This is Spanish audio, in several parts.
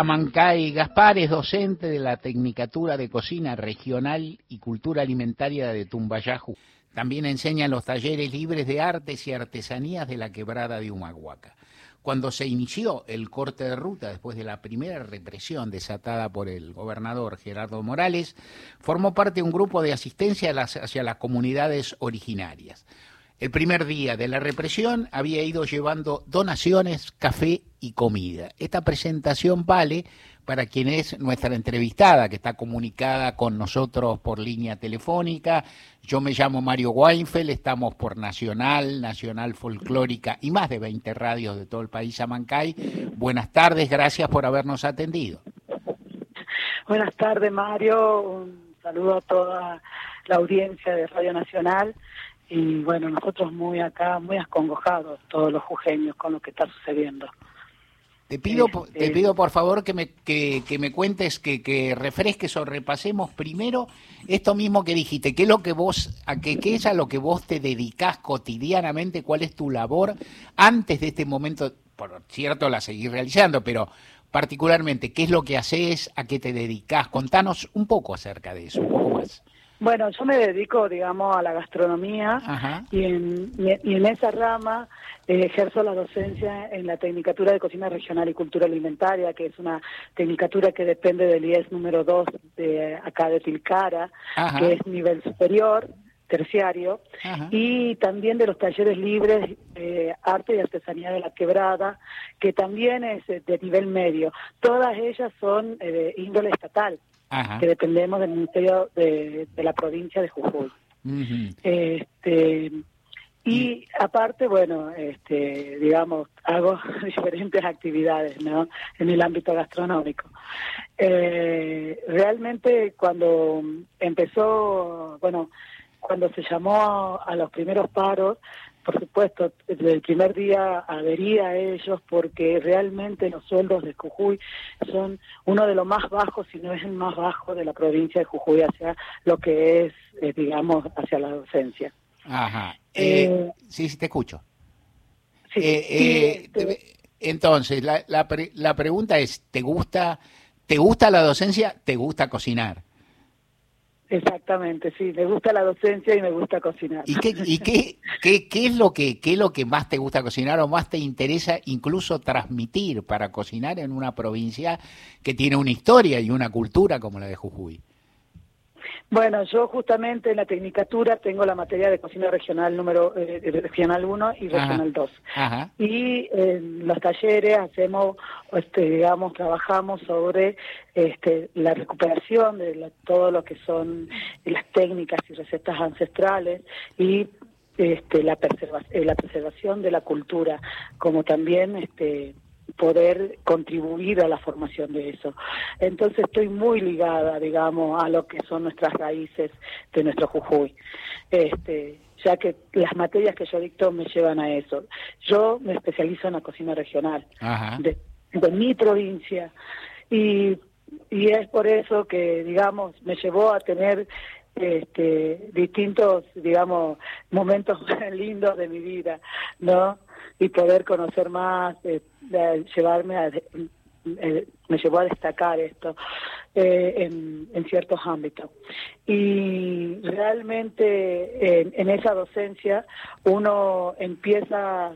Amancay Gaspar es docente de la Tecnicatura de Cocina Regional y Cultura Alimentaria de Tumbayaju. También enseña en los talleres libres de artes y artesanías de la quebrada de Humahuaca. Cuando se inició el corte de ruta después de la primera represión desatada por el gobernador Gerardo Morales, formó parte de un grupo de asistencia hacia las comunidades originarias. El primer día de la represión había ido llevando donaciones, café y comida. Esta presentación vale para quien es nuestra entrevistada, que está comunicada con nosotros por línea telefónica. Yo me llamo Mario Weinfeld, estamos por Nacional, Nacional Folclórica y más de 20 radios de todo el país Amancay. Buenas tardes, gracias por habernos atendido. Buenas tardes, Mario. Un saludo a toda la audiencia de Radio Nacional y bueno, nosotros muy acá, muy acongojados, todos los jujeños, con lo que está sucediendo. Te pido, te este, pido por favor que me, que, me cuentes, que, que, refresques o repasemos primero esto mismo que dijiste, qué es lo que vos, a qué, qué es a lo que vos te dedicás cotidianamente, cuál es tu labor antes de este momento, por cierto la seguís realizando, pero particularmente, qué es lo que haces, a qué te dedicás, contanos un poco acerca de eso, un poco más. Bueno, yo me dedico, digamos, a la gastronomía y en, y en esa rama eh, ejerzo la docencia en la Tecnicatura de Cocina Regional y Cultura Alimentaria, que es una tecnicatura que depende del IES número 2 de acá de Tilcara, que es nivel superior terciario y también de los talleres libres eh, arte y artesanía de la quebrada que también es eh, de nivel medio. Todas ellas son de índole estatal que dependemos del Ministerio de, la provincia de Jujuy. Este y aparte, bueno, este, digamos, hago diferentes actividades, ¿no? En el ámbito gastronómico. Eh, realmente cuando empezó, bueno, cuando se llamó a los primeros paros, por supuesto, desde el primer día adhería a ellos porque realmente los sueldos de Jujuy son uno de los más bajos, si no es el más bajo de la provincia de Jujuy hacia lo que es, eh, digamos, hacia la docencia. Ajá. Eh, eh, sí, sí, te escucho. Este entonces, la, la, la pregunta es, ¿te gusta, ¿te gusta la docencia? ¿Te gusta cocinar? Exactamente, sí, me gusta la docencia y me gusta cocinar. ¿Y qué, y qué, qué, qué, es lo que, qué es lo que más te gusta cocinar o más te interesa incluso transmitir para cocinar en una provincia que tiene una historia y una cultura como la de Jujuy? Bueno, yo justamente en la tecnicatura tengo la materia de cocina regional número eh, regional 1 y regional 2. Y en los talleres hacemos, este, digamos, trabajamos sobre este, la recuperación de todo lo que son las técnicas y recetas ancestrales y este, la, preservación, la preservación de la cultura, como también este, poder contribuir a la formación de eso. Entonces estoy muy ligada, digamos, a lo que son nuestras raíces de nuestro Jujuy. Este, ya que las materias que yo dicto me llevan a eso. Yo me especializo en la cocina regional De, mi provincia y, y es por eso que, digamos, me llevó a tener este, distintos, digamos, momentos lindos de mi vida, ¿no? Y poder conocer más, eh, llevarme a, eh, me llevó a destacar esto eh, en, en, ciertos ámbitos. Y realmente en, en, esa docencia uno empieza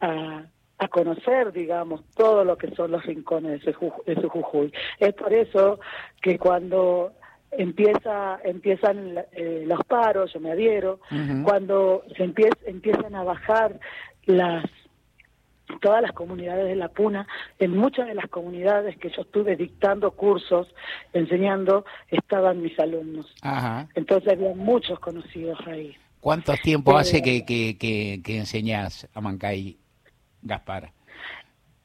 a, a, conocer, digamos, todo lo que son los rincones de su, de su Jujuy. Es por eso que cuando empieza empiezan eh, los paros, yo me adhiero, cuando se empiezan a bajar las todas las comunidades de la Puna, en muchas de las comunidades que yo estuve dictando cursos, enseñando, estaban mis alumnos. Entonces había muchos conocidos ahí. ¿Cuánto tiempo hace que, que, que, enseñás a Mancay, Gaspar?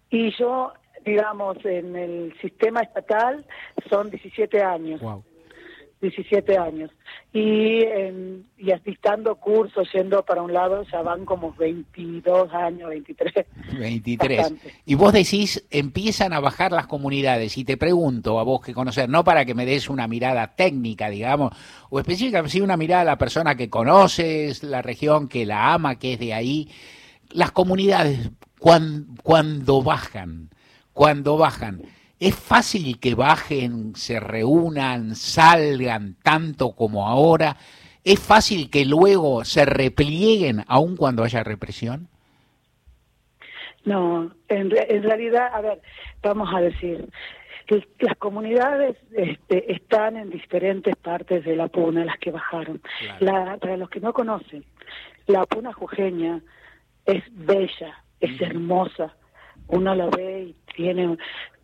Y yo, digamos, en el sistema estatal son 17 años. 17 años. Y, y asistando cursos, yendo para un lado, ya van como 22 años, 23. 23. Y vos decís, empiezan a bajar las comunidades. Y te pregunto a vos que conocer, no para que me des una mirada técnica, digamos, o específica, sino una mirada a la persona que conoces, la región que la ama, que es de ahí. Las comunidades, cuando, cuando bajan, cuando bajan, ¿Es fácil que bajen, se reúnan, salgan tanto como ahora? ¿Es fácil que luego se replieguen aun cuando haya represión? No, en, realidad, a ver, vamos a decir, las comunidades este, están en diferentes partes de la Puna, las que bajaron. para los que no conocen, la Puna jujeña es bella, es hermosa. Uno la ve y tiene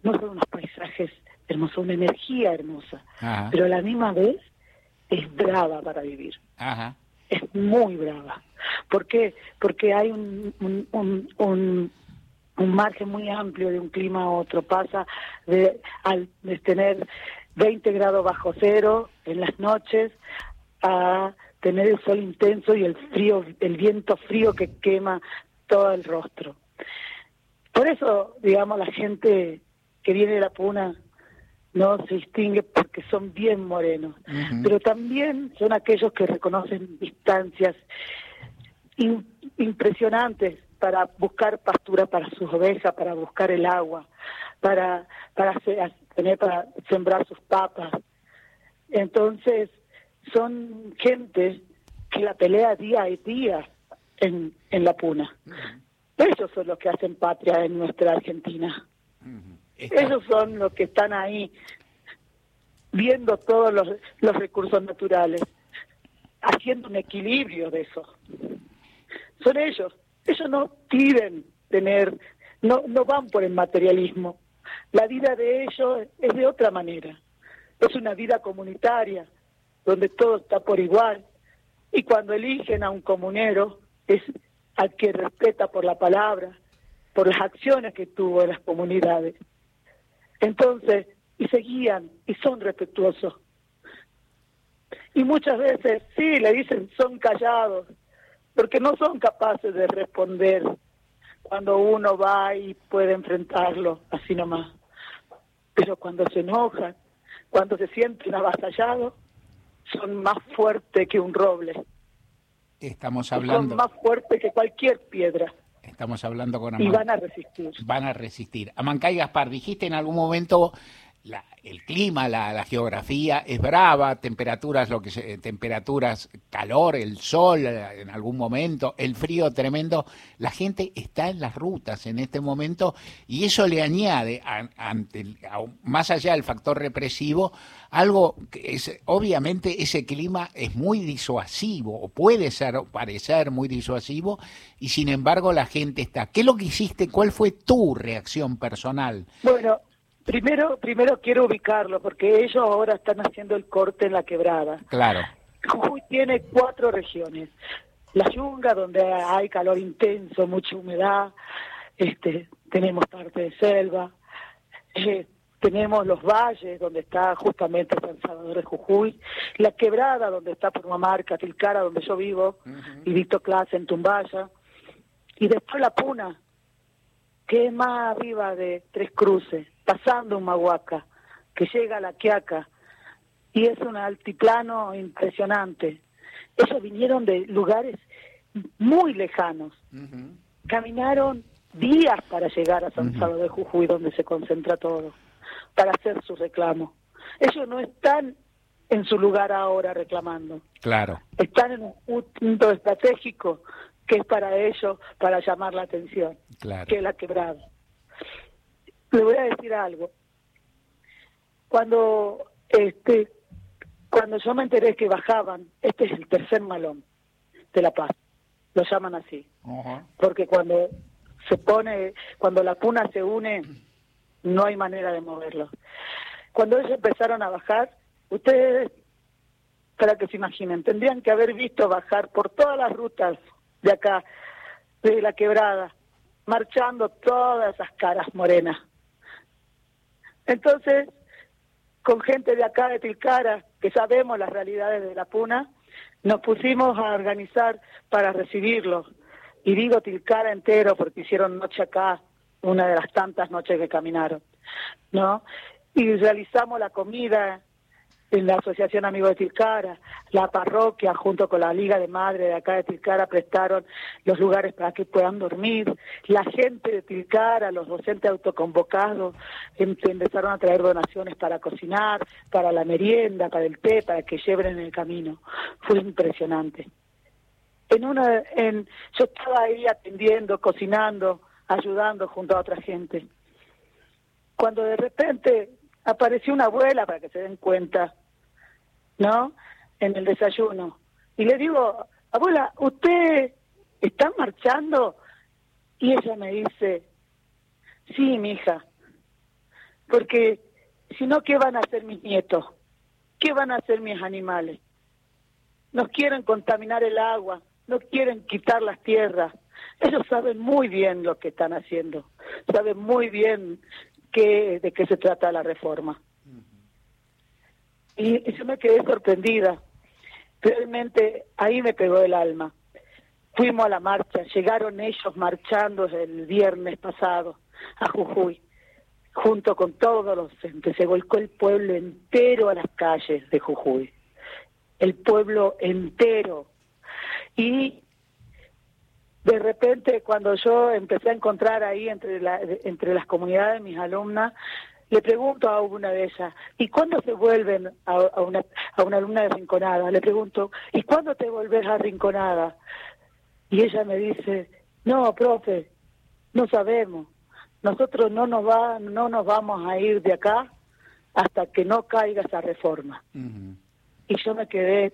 no solo unos paisajes hermosos, una energía hermosa, pero a la misma vez es brava para vivir. Es muy brava. ¿Por qué? Porque hay un, un, un, un margen muy amplio de un clima a otro. Pasa de, al, de tener 20 grados bajo cero en las noches a tener el sol intenso y el frío, el viento frío que quema todo el rostro. Por eso, digamos, la gente que viene de la puna no se distingue porque son bien morenos, pero también son aquellos que reconocen distancias impresionantes para buscar pastura para sus ovejas, para buscar el agua, para para tener para sembrar sus papas. Entonces, son gente que la pelea día a día en, en la puna. Ellos son los que hacen patria en nuestra Argentina. Ellos son los que están ahí viendo todos los, los recursos naturales, haciendo un equilibrio de eso. Son ellos. Ellos no piden tener, no, no van por el materialismo. La vida de ellos es de otra manera. Es una vida comunitaria, donde todo está por igual. Y cuando eligen a un comunero, es al que respeta por la palabra, por las acciones que tuvo en las comunidades. Entonces, y seguían y son respetuosos. Y muchas veces, sí, le dicen, son callados, porque no son capaces de responder cuando uno va y puede enfrentarlo así nomás. Pero cuando se enojan, cuando se sienten avasallados, son más fuertes que un roble. Estamos hablando. Son más fuertes que cualquier piedra. Estamos hablando con Y van a resistir. Van a resistir. Amancay Gaspar, dijiste en algún momento el clima, la, geografía es brava, temperaturas, lo que se, temperaturas, calor, el sol eh, en algún momento, el frío tremendo. La gente está en las rutas en este momento y eso le añade, ante, más allá del factor represivo, algo que es, obviamente ese clima es muy disuasivo o puede ser parecer muy disuasivo y sin embargo la gente está. ¿Qué es lo que hiciste? ¿Cuál fue tu reacción personal? Bueno, Primero, primero quiero ubicarlo, porque ellos ahora están haciendo el corte en la quebrada. Claro. Jujuy tiene cuatro regiones. La yunga, donde hay calor intenso, mucha humedad, este, tenemos parte de selva, eh, tenemos los valles, donde está justamente San Salvador de Jujuy, la quebrada, donde está Purmamarca, Tilcara, donde yo vivo, y dicto clase en Tumbaya, y después la Puna, que es más arriba de Tres Cruces pasando un Mahuaca, que llega a la Quiaca, y es un altiplano impresionante. Ellos vinieron de lugares muy lejanos. Caminaron días para llegar a San Salvador de Jujuy, donde se concentra todo, para hacer su reclamo. Ellos no están en su lugar ahora reclamando. Claro. Están en un punto estratégico que es para ellos, para llamar la atención, claro. que es la quebrada. Le voy a decir algo. Cuando este cuando yo me enteré que bajaban, este es el tercer malón de La Paz, lo llaman así, porque cuando se pone, cuando la puna se une, no hay manera de moverlo. Cuando ellos empezaron a bajar, ustedes, para que se imaginen, tendrían que haber visto bajar por todas las rutas de acá, de la quebrada, marchando todas esas caras morenas entonces, con gente de acá de Tilcara, que sabemos las realidades de la Puna, nos pusimos a organizar para recibirlos. Y digo Tilcara entero porque hicieron noche acá, una de las tantas noches que caminaron, ¿no? Y realizamos la comida la Asociación Amigos de Tilcara, la parroquia junto con la Liga de Madres de acá de Tilcara prestaron los lugares para que puedan dormir, la gente de Tilcara, los docentes autoconvocados em, empezaron a traer donaciones para cocinar, para la merienda, para el té, para que lleven en el camino. Fue impresionante. En una, en, yo estaba ahí atendiendo, cocinando, ayudando junto a otra gente. Cuando de repente apareció una abuela, para que se den cuenta, ¿no? En el desayuno. Y le digo, abuela, ¿usted está marchando? Y ella me dice, sí, mi hija, porque si no, ¿qué van a hacer mis nietos? ¿Qué van a hacer mis animales? Nos quieren contaminar el agua, no quieren quitar las tierras. Ellos saben muy bien lo que están haciendo, saben muy bien qué, de qué se trata la reforma. Y, yo me quedé sorprendida. Realmente ahí me pegó el alma. Fuimos a la marcha, llegaron ellos marchando el viernes pasado a Jujuy, junto con todos los docentes. Se volcó el pueblo entero a las calles de Jujuy. El pueblo entero. Y de repente cuando yo empecé a encontrar ahí entre, la, entre las comunidades de mis alumnas le pregunto a una de ellas, ¿y cuándo se vuelven a, una, a una alumna de Rinconada? Le pregunto, ¿y cuándo te volvés a Rinconada? Y ella me dice, no, profe, no sabemos. Nosotros no nos, va, no nos vamos a ir de acá hasta que no caiga esa reforma. Y yo me quedé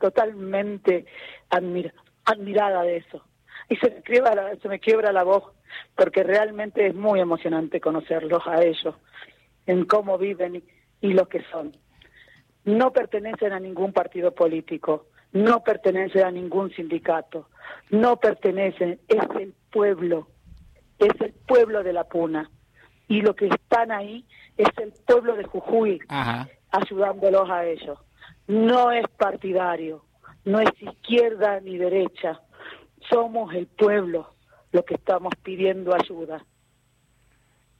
totalmente admirada de eso. Y se me, quiebra se me quiebra la voz porque realmente es muy emocionante conocerlos a ellos, en cómo viven y, lo que son. No pertenecen a ningún partido político, no pertenecen a ningún sindicato, no pertenecen, es el pueblo, es el pueblo de la Puna. Y lo que están ahí es el pueblo de Jujuy, ayudándolos a ellos. No es partidario, no es izquierda ni derecha, somos el pueblo lo que estamos pidiendo ayuda.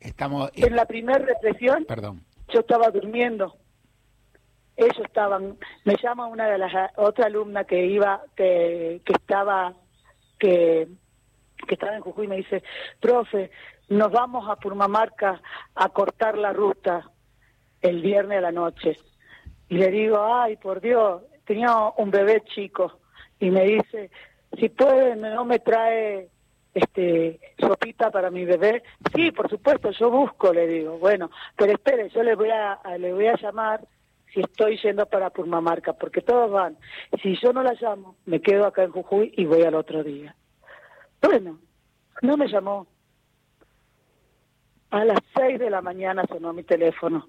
Estamos en la primera represión. Perdón. Yo estaba durmiendo. Ellos estaban. Me llama una de las otra alumna que iba que, que estaba que que estaba en Jujuy y me dice, profe, nos vamos a Purmamarca a cortar la ruta el viernes a la noche. Y le digo, ay, por Dios, tenía un bebé chico. Y me dice, si puede, no me trae este sopita para mi bebé. Sí, por supuesto, yo busco, le digo. Bueno, pero espere, yo le voy a, le voy a llamar si estoy yendo para Purmamarca, porque todos van. Si yo no la llamo, me quedo acá en Jujuy y voy al otro día. Bueno, no me llamó. A las seis de la mañana sonó mi teléfono.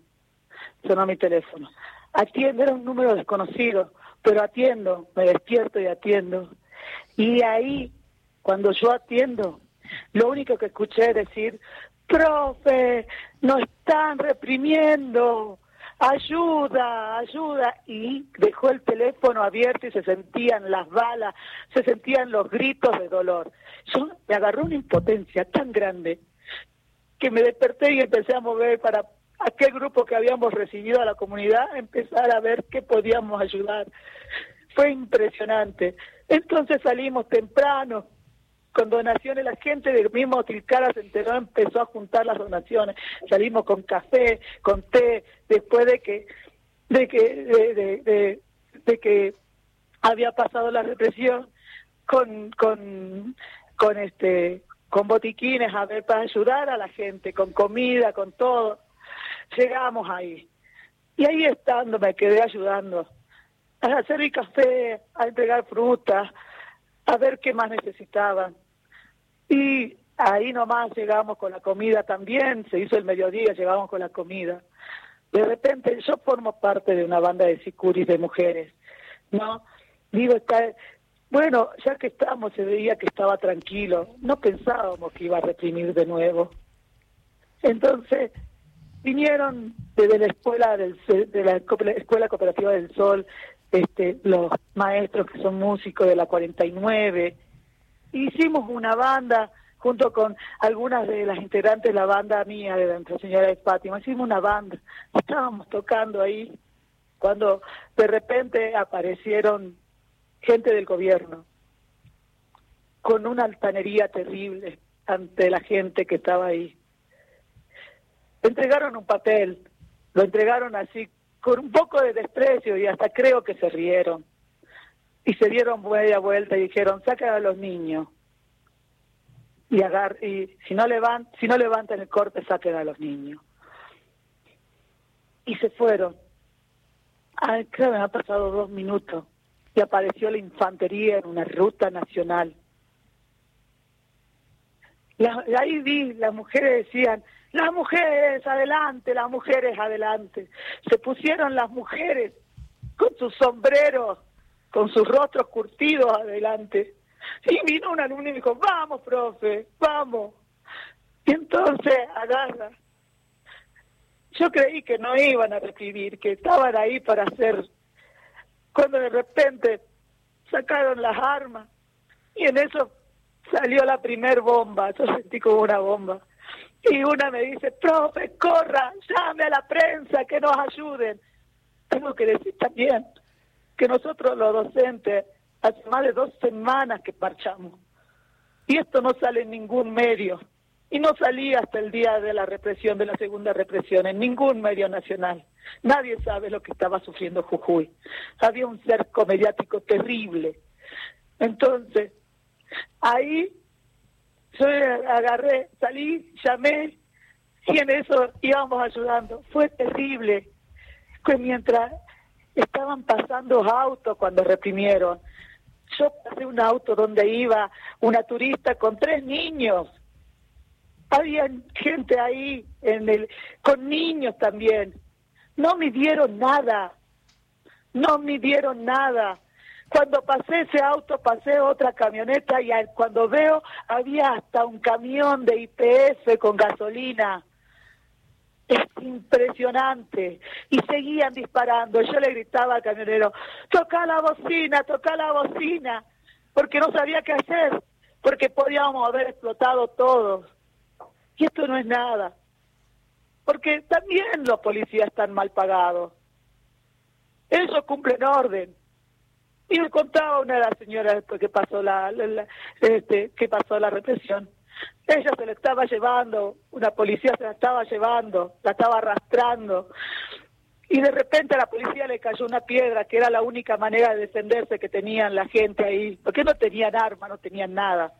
Sonó mi teléfono. Atiendo, era un número desconocido, pero atiendo, me despierto y atiendo. Y ahí cuando yo atiendo, lo único que escuché es decir, profe, nos están reprimiendo, ayuda, ayuda. Y dejó el teléfono abierto y se sentían las balas, se sentían los gritos de dolor. Yo me agarró una impotencia tan grande que me desperté y empecé a mover para aquel grupo que habíamos recibido a la comunidad, empezar a ver qué podíamos ayudar. Fue impresionante. Entonces salimos temprano, con donaciones, la gente del mismo Tilcara se enteró, empezó a juntar las donaciones, salimos con café, con té, después de que, de que, de, de, que había pasado la represión, con, con, con este, con botiquines a ver para ayudar a la gente, con comida, con todo. Llegamos ahí. Y ahí estando me quedé ayudando a hacer el café, a entregar frutas, a ver qué más necesitaban. Y ahí nomás llegamos con la comida también, se hizo el mediodía, llegamos con la comida. De repente yo formo parte de una banda de sicuris de mujeres, ¿no? Digo, está, bueno, ya que estamos, se veía que estaba tranquilo, no pensábamos que iba a reprimir de nuevo. Entonces, vinieron desde la escuela del de la escuela cooperativa del Sol, este, los maestros que son músicos de la 49, hicimos una banda junto con algunas de las integrantes de la banda mía de Nuestra Señora de Fátima, hicimos una banda, estábamos tocando ahí cuando de repente aparecieron gente del gobierno con una altanería terrible ante la gente que estaba ahí. Entregaron un papel, lo entregaron así con un poco de desprecio y hasta creo que se rieron. Y se dieron media vuelta y dijeron, saca a los niños. Y, agar y si, no levant si no levantan el corte, saquen a los niños. Y se fueron. Ay, creo que me ha pasado dos minutos y apareció la infantería en una ruta nacional. ahí vi, las mujeres decían, las mujeres adelante, las mujeres adelante. Se pusieron las mujeres con sus sombreros, con sus rostros curtidos adelante. Y vino un alumno y dijo, vamos, profe, vamos. Y entonces agarra. Yo creí que no iban a recibir, que estaban ahí para hacer cuando de repente sacaron las armas y en eso salió la primer bomba, yo sentí como una bomba. Y una me dice, profe, corra, llame a la prensa que nos ayuden. Tengo que decir también que nosotros los docentes hace más de dos semanas que marchamos. Y esto no sale en ningún medio. Y no salía hasta el día de la represión, de la segunda represión, en ningún medio nacional. Nadie sabe lo que estaba sufriendo Jujuy. Había un cerco mediático terrible. Entonces, ahí yo agarré, salí, llamé, y en eso íbamos ayudando. Fue terrible. Que mientras estaban pasando autos cuando reprimieron, yo pasé un auto donde iba una turista con tres niños había gente ahí en el con niños también no me dieron nada no me dieron nada cuando pasé ese auto pasé otra camioneta y cuando veo había hasta un camión de IPF con gasolina es impresionante. Y seguían disparando. Yo le gritaba al camionero, toca la bocina, toca la bocina, porque no sabía qué hacer, porque podíamos haber explotado todos. Y esto no es nada. Porque también los policías están mal pagados. Ellos cumplen orden. Y me contaba una de las señoras después que pasó la, este, que pasó la represión. Ella se la estaba llevando, una policía se la estaba llevando, la estaba arrastrando. Y de repente a la policía le cayó una piedra, que era la única manera de defenderse que tenían la gente ahí, porque no tenían armas, no tenían nada.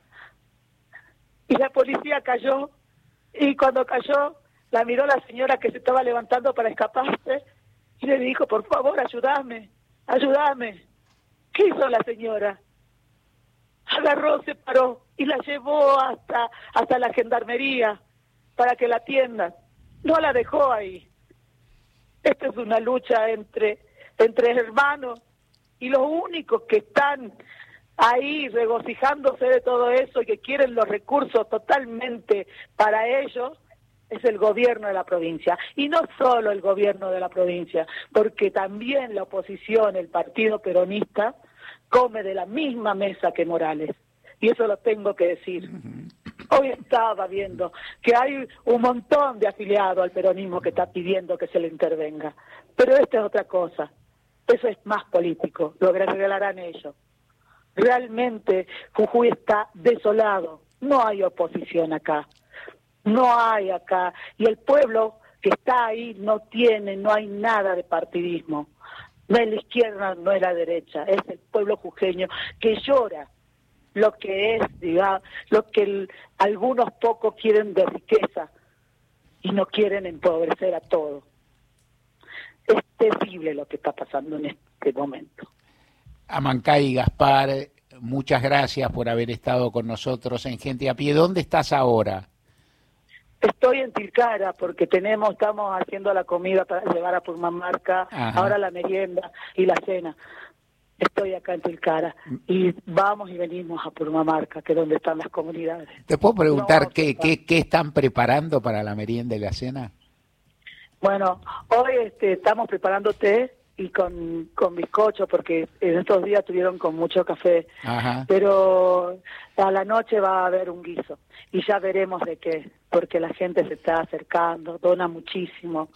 Y la policía cayó y cuando cayó, la miró la señora que se estaba levantando para escaparse y le dijo, por favor, ayúdame, ayúdame. ¿Qué hizo la señora? Agarró, se paró y la llevó hasta, hasta la gendarmería para que la atiendan. No la dejó ahí. Esta es una lucha entre, entre hermanos y los únicos que están ahí regocijándose de todo eso y que quieren los recursos totalmente para ellos, es el gobierno de la provincia. Y no solo el gobierno de la provincia, porque también la oposición, el partido peronista, come de la misma mesa que Morales. Y eso lo tengo que decir. Hoy estaba viendo que hay un montón de afiliados al peronismo que está pidiendo que se le intervenga. Pero esta es otra cosa. Eso es más político. Lo regalarán ellos. Realmente Jujuy está desolado, no hay oposición acá, no hay acá, y el pueblo que está ahí no tiene, no hay nada de partidismo. No es la izquierda, no es la derecha, es el pueblo jujeño que llora lo que es, digamos, lo que algunos pocos quieren de riqueza y no quieren empobrecer a todos. Es terrible lo que está pasando en este momento. Amancay Gaspar, muchas gracias por haber estado con nosotros en Gente a Pie. ¿Dónde estás ahora? Estoy en Tilcara porque tenemos, estamos haciendo la comida para llevar a Purmamarca, ahora la merienda y la cena. Estoy acá en Tilcara y vamos y venimos a Purmamarca, que es donde están las comunidades. ¿Te puedo preguntar qué, qué, qué están preparando para la merienda y la cena? Bueno, hoy este, estamos preparando té, y con, con bizcocho, porque en estos días tuvieron con mucho café. Pero a la noche va a haber un guiso y ya veremos de qué, porque la gente se está acercando, dona muchísimo.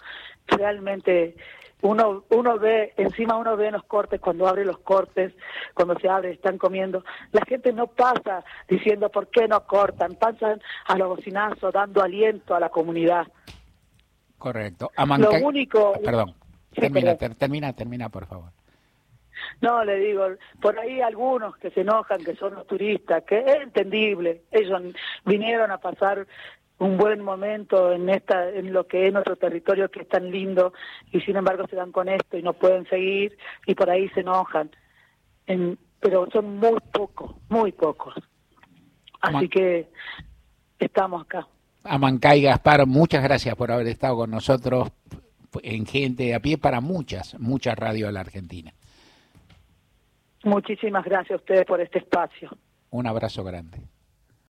Realmente uno uno ve encima uno ve en los cortes cuando abre los cortes cuando se abre están comiendo. La gente no pasa diciendo por qué no cortan pasan a los bocinazos dando aliento a la comunidad. Correcto. Lo único perdón termina termina termina por favor. No, le digo, por ahí algunos que se enojan, que son los turistas, que es entendible, ellos vinieron a pasar un buen momento en esta en lo que es nuestro territorio que es tan lindo y sin embargo se dan con esto y no pueden seguir y por ahí se enojan. Pero son muy pocos muy pocos. Así que estamos acá. Amancay Gaspar muchas gracias por haber estado con nosotros en gente a pie para muchas muchas radios de la Argentina. Muchísimas gracias a ustedes por este espacio. Un abrazo grande